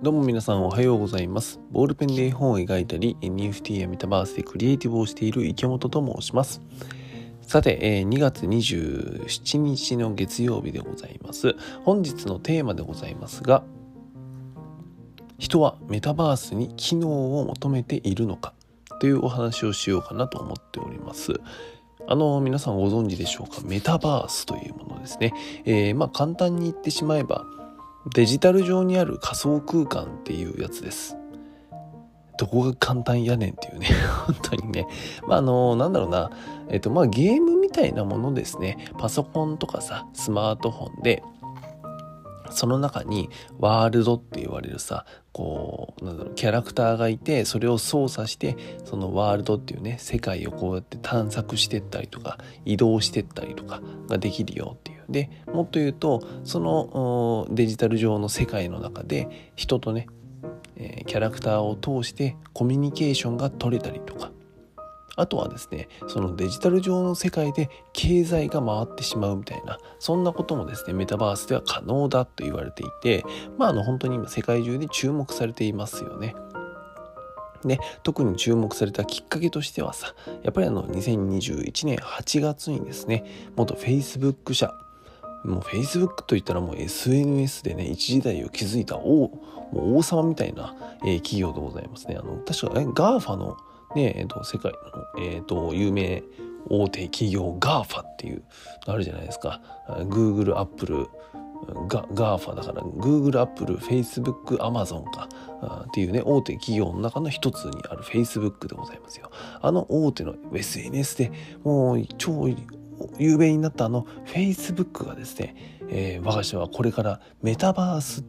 どうも皆さんおはようございます。ボールペンで絵本を描いたり、NFT やメタバースでクリエイティブをしている池本と申します。さて、2月27日の月曜日でございます。本日のテーマでございますが、人はメタバースに機能を求めているのかというお話をしようかなと思っております。あの皆さんご存知でしょうか？メタバースというものですね。えー、まあ簡単に言ってしまえばデジタル上にある仮想空間っていうやつです。どこが簡単やねんっていうね 本当にね。まあ、あの、なんだろうな。えっと、まあ、ゲームみたいなものですね。パソコンとかさ、スマートフォンで、その中にワールドって言われるさこうなんだろうキャラクターがいてそれを操作してそのワールドっていうね世界をこうやって探索してったりとか移動してったりとかができるよっていうでもっと言うとそのデジタル上の世界の中で人とねキャラクターを通してコミュニケーションが取れたりとかあとはですねそのデジタル上の世界で経済が回ってしまうみたいなそんなこともですねメタバースでは可能だと言われていてまああの本当に今世界中で注目されていますよね。で特に注目されたきっかけとしてはさやっぱりあの2021年8月にですね元 Facebook 社もう Facebook といったらもう SNS でね一時代を築いた王王様みたいな、えー、企業でございますね。あの確か、ね、GAFA のねえーと、世界の、えーと、有名大手企業 GAFA っていうあるじゃないですか。Google、Apple ガ GAFA だから Google、Apple、Facebook、Amazon か。っていうね大手企業の中の一つにある Facebook でございますよ。あの大手の SNS でもう超有名になったあの Facebook がですね、えー、我が社はこれからメタバースっ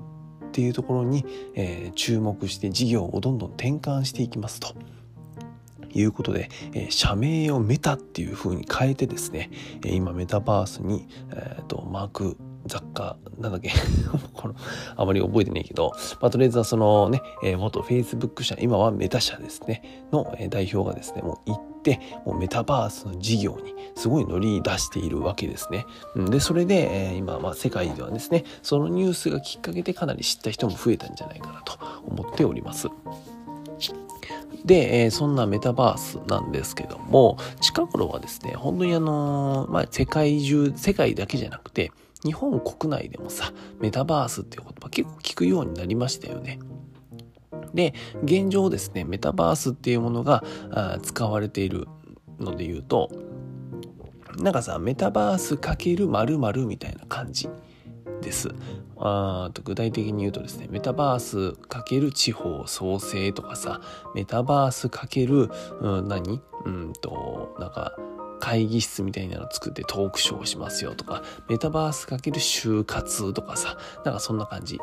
ていうところに、えー、注目して事業をどんどん転換していきますと。いうことで、えー、社名をメタっていうふうに変えてですね、えー、今メタバースに、えーと、マーク雑貨なんだっけ？このあまり覚えてないけど、まあ、とりあえずはそのね、えー、元 Facebook 社今はメタ社ですねの、え、代表がですねもう行ってもうメタバースの事業にすごい乗り出しているわけですね。でそれで、え、今、まあ、世界ではですねそのニュースがきっかけでかなり知った人も増えたんじゃないかなと思っております。で、え、そんなメタバースなんですけども、近頃はですね、本当にあの、まあ、世界中、世界だけじゃなくて、日本国内でもさ、メタバースっていう言葉結構聞くようになりましたよね。で、現状ですね、メタバースっていうものが使われているので言うと、なんかさ、メタバースかけるみたいな感じ。です。あと具体的に言うとですねメタバース×地方創生とかさメタバース×、うん、何？うんとなんか会議室みたいなの作ってトークショーしますよとかメタバース×就活とかさなんかそんな感じ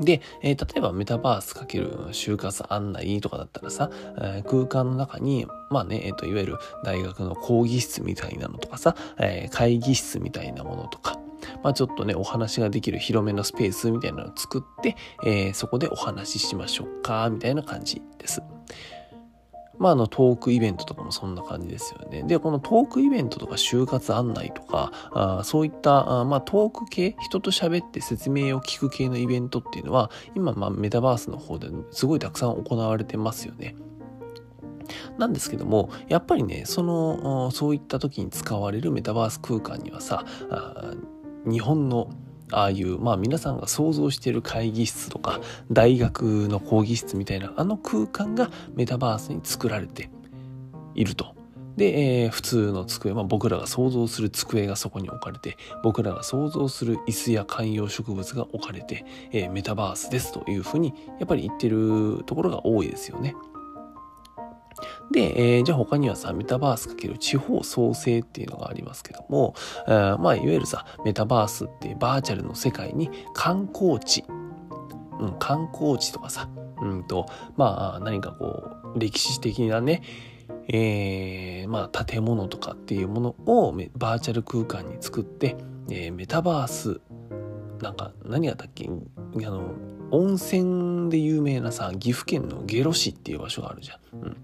で、えー、例えばメタバースかける就活案内とかだったらさ、えー、空間の中に、まあね、えっ、ー、と、いわゆる大学の講義室みたいなのとかさ、え会議室みたいなものとか、まあ、ちょっとね、お話ができる広めのスペースみたいなのを作って、え、そこでお話ししましょうか、みたいな感じです。まあ、あの、トークイベントとかもそんな感じですよね。で、このトークイベントとか就活案内とか、あそういったあ、まあ、トーク系、人と喋って説明を聞く系のイベントっていうのは、今、まあ、メタバースの方ですごいたくさん行われてますよね。なんですけども、やっぱりね、その、そういった時に使われるメタバース空間にはさ、日本のああいう、まあ皆さんが想像している会議室とか大学の講義室みたいなあの空間がメタバースに作られていると。で、えー、普通の机、まあ、僕らが想像する机がそこに置かれて、僕らが想像する椅子や観葉植物が置かれて、えー、メタバースですというふうにやっぱり言ってるところが多いですよね。で、えー、じゃあ他にはさ、メタバースかける地方創生っていうのがありますけども、えー、まあ、いわゆるさ、メタバースっていうバーチャルの世界に観光地、うん、観光地とかさ、うんと、まあ、何かこう、歴史的なね、えー、まあ、建物とかっていうものをバーチャル空間に作って、えー、メタバース、なんか、何がだっけ？あの、温泉で有名なさ、岐阜県の下呂市っていう場所があるじゃん。うん。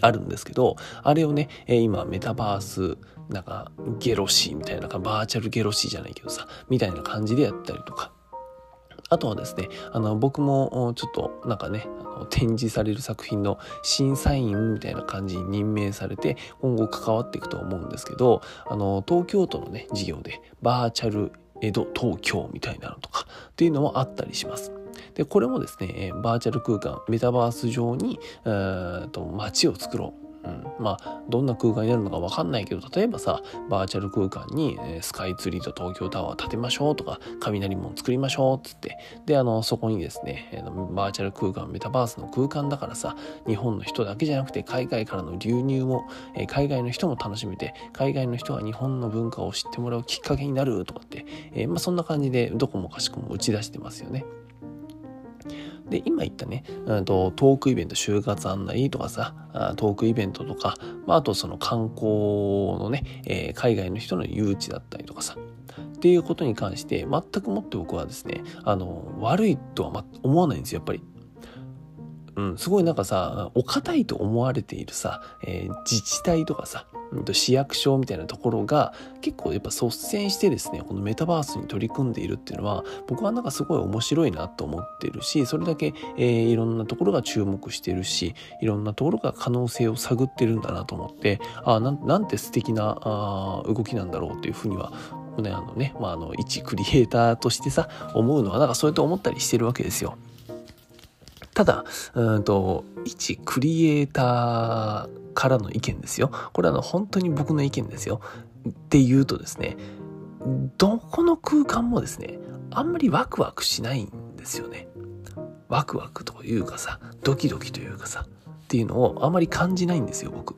あるんですけど、あれをね、え今メタバース、なんかゲロシーみたいな、バーチャルゲロシーじゃないけどさ、みたいな感じでやったりとか。あとはですね、あの、僕もちょっとなんかね、あの展示される作品の審査員みたいな感じに任命されて、今後関わっていくと思うんですけど、あの、東京都のね、事業で、バーチャル江戸東京みたいなのとかっていうのもあったりします。で、これもですね、バーチャル空間、メタバース上に、えー、と街を作ろう。うん、まあどんな空間になるのか分かんないけど例えばさバーチャル空間に、えスカイツリーと東京タワー建てましょうとか雷門作りましょうっつってであのそこにですね、えバーチャル空間メタバースの空間だからさ日本の人だけじゃなくて海外からの流入も、え海外の人も楽しめて海外の人が日本の文化を知ってもらうきっかけになるとかって、えまあ、そんな感じでどこもかしこも打ち出してますよね。で、今言ったね、うんと、トークイベント、就活案内とかさ、トークイベントとか、まあ、あとその観光のね、えー、海外の人の誘致だったりとかさ、っていうことに関して、全くもって僕はですね、あの、悪いとは思わないんですよ、やっぱり。うん、すごいなんかさ、お堅いと思われているさ、えー、自治体とかさ、市役所みたいなところが結構やっぱ率先してですねこのメタバースに取り組んでいるっていうのは僕はなんかすごい面白いなと思ってるしそれだけ、えー、いろんなところが注目してるしいろんなところが可能性を探ってるんだなと思ってあなんなんて素敵なあ動きなんだろうっていうふうにはねあのね、まあ、あの一クリエイターとしてさ思うのはなんかそうやって思ったりしてるわけですよ。ただ、うんと、一クリエイターからの意見ですよ。これはの本当に僕の意見ですよ。って言うとですね、どこの空間もですね、あんまりワクワクしないんですよね。ワクワクというかさ、ドキドキというかさ、っていうのをあまり感じないんですよ、僕。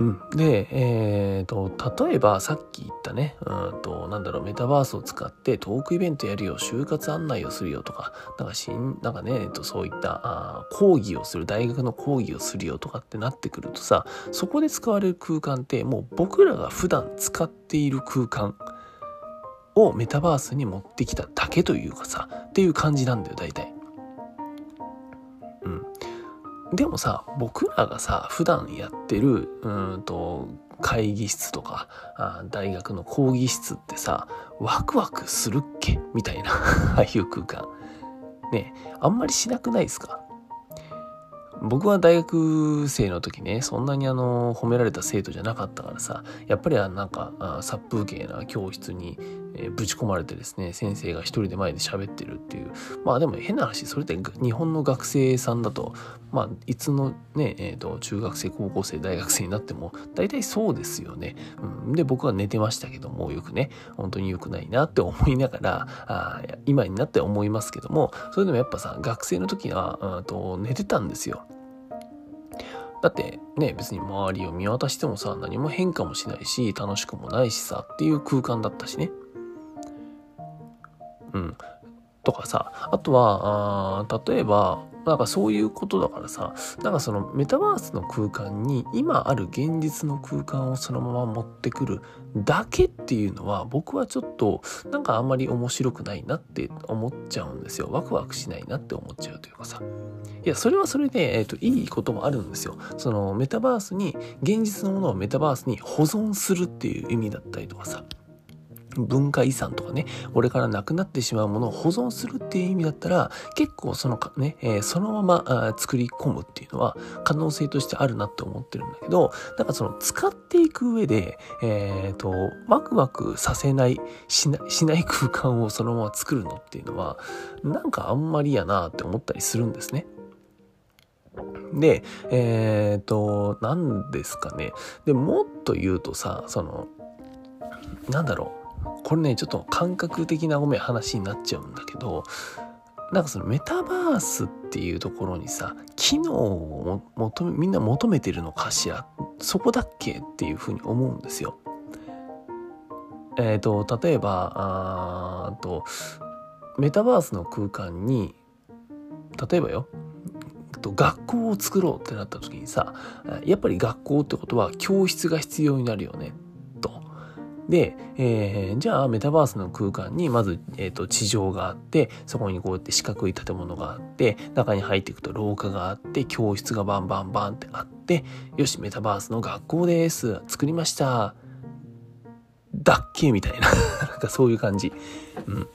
うん、で、えーと、例えばさっき言ったねうんとなんだろうメタバースを使ってトークイベントやるよ就活案内をするよとかなんかしんなんかね、えー、とそういったあ講義をする大学の講義をするよとかってなってくるとさそこで使われる空間ってもう僕らが普段使っている空間をメタバースに持ってきただけというかさっていう感じなんだよ大体。でもさ、僕らがさ、普段やってる、うんと、会議室とかあ、大学の講義室ってさ、ワクワクするっけ？みたいな、ああいう空間。ね、あんまりしなくないですか？僕は大学生の時ね、そんなにあの、褒められた生徒じゃなかったからさ、やっぱりなんか、殺風景な教室に、え、ぶち込まれてですね、先生が一人で前で喋ってるっていう。まあでも変な話、それって日本の学生さんだと、まあ、いつのね、えっ、ー、と、中学生、高校生、大学生になっても、大体そうですよね。うん、で、僕は寝てましたけども、よくね、本当に良くないなって思いながら、あ今になって思いますけども、それでもやっぱさ、学生の時は、うんと寝てたんですよ。だってね、別に周りを見渡してもさ、何も変化もしないし、楽しくもないしさ、っていう空間だったしね。うん。とかさ、あとは、あ例えば、なんかそういうことだからさ、なんかそのメタバースの空間に今ある現実の空間をそのまま持ってくるだけっていうのは僕はちょっとなんかあんまり面白くないなって思っちゃうんですよ。ワクワクしないなって思っちゃうというかさ。いや、それはそれで、えっ、ー、と、いいこともあるんですよ。そのメタバースに、現実のものをメタバースに保存するっていう意味だったりとかさ。文化遺産とかね、これからなくなってしまうものを保存するっていう意味だったら、結構そのかね、えー、そのまま作り込むっていうのは可能性としてあるなって思ってるんだけど、なんかその使っていく上で、えっ、ー、と、ワクワクさせないしな、しない空間をそのまま作るのっていうのは、なんかあんまりやなって思ったりするんですね。で、えっ、ー、と、何ですかね。で、もっと言うとさ、その、なんだろう。これねちょっと感覚的なごめん話になっちゃうんだけどなんかそのメタバースっていうところにさ機能を求めみんな求めてるのかしらそこだっけっていうふうに思うんですよ。えっ、ー、と例えばあとメタバースの空間に例えばよ学校を作ろうってなった時にさやっぱり学校ってことは教室が必要になるよねで、えー、じゃあメタバースの空間にまず、えーと、地上があってそこにこうやって四角い建物があって中に入っていくと廊下があって教室がバンバンバンってあってよしメタバースの学校です。作りました。だっけみたいな。なんかそういう感じ。うん。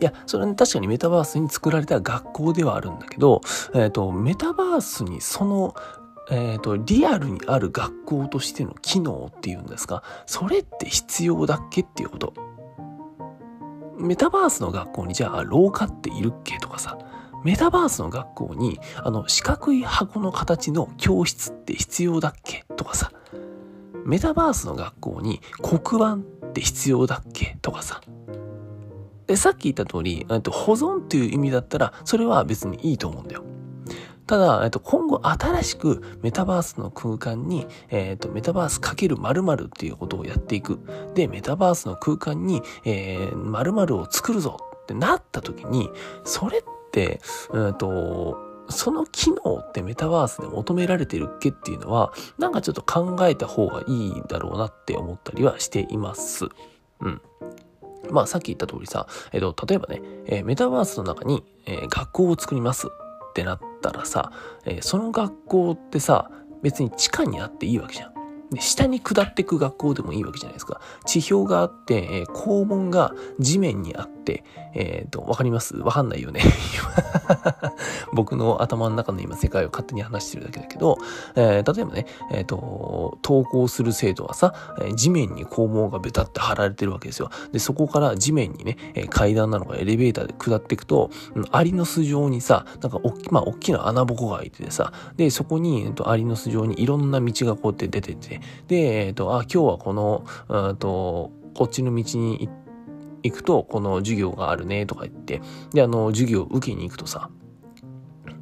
いや、それは確かにメタバースに作られた学校ではあるんだけど、えっ、ー、と、メタバースにその、えっ、ー、と、リアルにある学校としての機能っていうんですか、それって必要だっけっていうこと。メタバースの学校にじゃあ廊下っているっけとかさ、メタバースの学校にあの四角い箱の形の教室って必要だっけとかさ、メタバースの学校に黒板って必要だっけとかさ、で、さっき言った通り、と保存っていう意味だったら、それは別にいいと思うんだよ。ただ、えっと、今後新しくメタバースの空間に、えっと、メタバースかける〇〇っていうことをやっていく。で、メタバースの空間に、えー、〇〇を作るぞってなった時に、それって、うんと、その機能ってメタバースで求められてるっけっていうのは、なんかちょっと考えた方がいいだろうなって思ったりはしています。うん。まあさっき言った通りさ、えっと、例えばね、えー、メタバースの中に、えー、学校を作りますってなったらさ、えー、その学校ってさ、別に地下にあっていいわけじゃん。で、下に下っていく学校でもいいわけじゃないですか。地表があって、えー、校門が地面にあって、えっ、ー、と、わかります？わかんないよね。僕の頭の中の今世界を勝手に話してるだけだけど、えー、例えばね、えっ、と、登校する生徒はさ、地面に校門がベタって貼られてるわけですよ。で、そこから地面にね、階段なのかエレベーターで下っていくと、アリの巣状にさ、なんかおっき、まあ、大きな穴ぼこが開いててさ、で、そこに、えっと、アリの巣状にいろんな道がこうやって出てて、で、えっと、あ、今日はこの、うんと、こっちの道に行って、行くと、この授業があるね、とか言って、で、あの、授業を受けに行くとさ、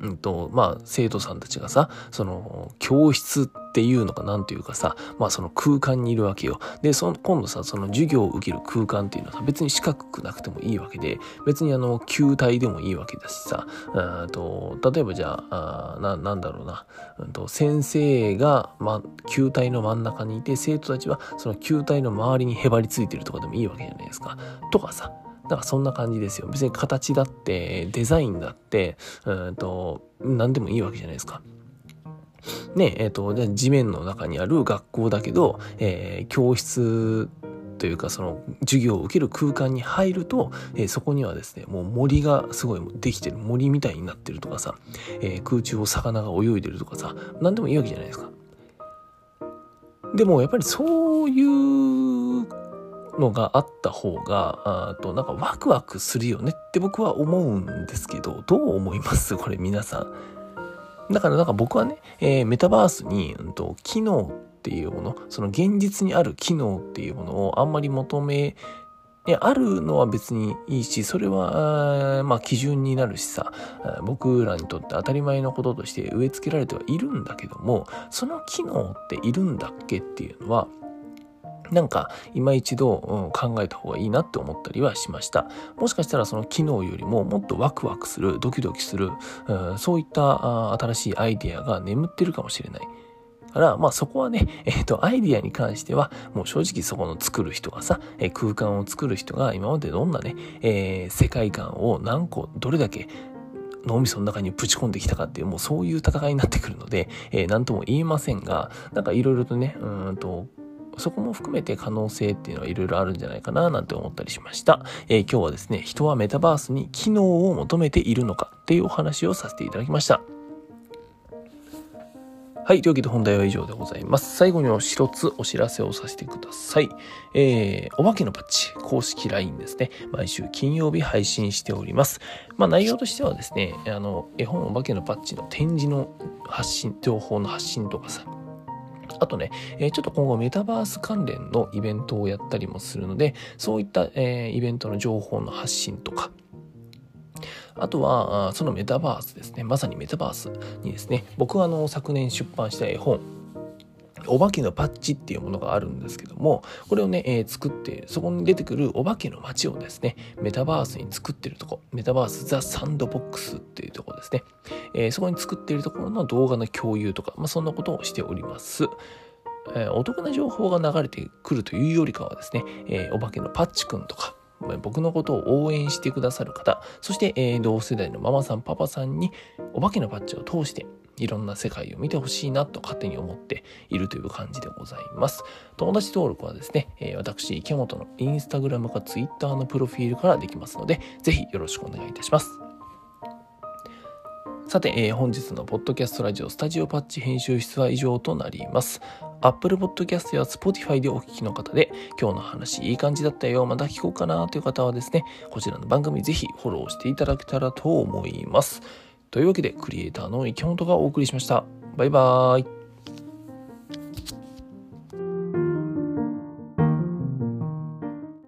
うんと、まあ、生徒さんたちがさ、その、教室っていうのかなんていうかさ、まあその空間にいるわけよ。で、その、今度さ、その授業を受ける空間っていうのはさ、別に四角くなくてもいいわけで、別にあの、球体でもいいわけだしさ、うんと、例えばじゃあ、あな、なんだろうな、うんと、先生が、ま、球体の真ん中にいて、生徒たちはその球体の周りにへばりついてるとかでもいいわけじゃないですか。とかさ、だからそんな感じですよ。別に形だって、デザインだって、うんと、何でもいいわけじゃないですか。ね、えっ、ー、と、地面の中にある学校だけど、えー、教室というかその授業を受ける空間に入ると、えー、そこにはですねもう森がすごいできてる森みたいになってるとかさ、えー、空中を魚が泳いでるとかさ何でもいいわけじゃないですか。でもやっぱりそういうのがあった方が、あとなんかワクワクするよねって僕は思うんですけど、どう思います？これ皆さん。だからなんか僕はね、えー、メタバースに、うんと、機能っていうもの、その現実にある機能っていうものをあんまり求めあるのは別にいいし、それは、まあ基準になるしさ、僕らにとって当たり前のこととして植え付けられてはいるんだけども、その機能っているんだっけっていうのは、なんか今一度、うん、考えた方がいいなって思ったりはしました。もしかしたらその機能よりももっとワクワクする、ドキドキする、うん、そういった新しいアイデアが眠ってるかもしれない。から、まあそこはね、えっ、ー、と、アイディアに関しては、もう正直そこの作る人がさ、えー、空間を作る人が今までどんなね、えー、世界観を何個、どれだけ脳みその中にぶち込んできたかっていう、もうそういう戦いになってくるので、えー、なんとも言えませんが、なんかいろいろとね、うんと、そこも含めて可能性っていうのはいろいろあるんじゃないかななんて思ったりしました。えー、今日はですね、人はメタバースに機能を求めているのかっていうお話をさせていただきました。はい。というわけで本題は以上でございます。最後に一つお知らせをさせてください。えー、お化けのパッチ、公式 LINE ですね。毎週金曜日配信しております。まあ内容としてはですね、あの、絵本お化けのパッチの展示の発信、情報の発信とかさ、あとね、え、ちょっと今後メタバース関連のイベントをやったりもするので、そういった、え、イベントの情報の発信とか、あとは、そのメタバースですね。まさにメタバースにですね、僕はあの昨年出版した絵本、お化けのパッチっていうものがあるんですけども、これをね、えー、作って、そこに出てくるお化けの街をですね、メタバースに作ってるとこ、メタバースザ・サンドボックスっていうとこですね、えー、そこに作っているところの動画の共有とか、まあ、そんなことをしております。えー、お得な情報が流れてくるというよりかはですね、え、お化けのパッチくんとか、僕のことを応援してくださる方、そして、えー、同世代のママさん、パパさんにお化けのパッチを通して、いろんな世界を見てほしいなと勝手に思っているという感じでございます。友達登録はですね、えー、私、池本のインスタグラムかツイッターのプロフィールからできますので、ぜひよろしくお願いいたします。さて、えー、本日のポッドキャストラジオスタジオパッチ編集室は以上となります。Apple Podcast や Spotify でお聞きの方で、今日の話いい感じだったよ、また聞こうかなという方はですね、こちらの番組ぜひフォローしていただけたらと思います。というわけで、クリエイターの池本がお送りしました。バイバーイ。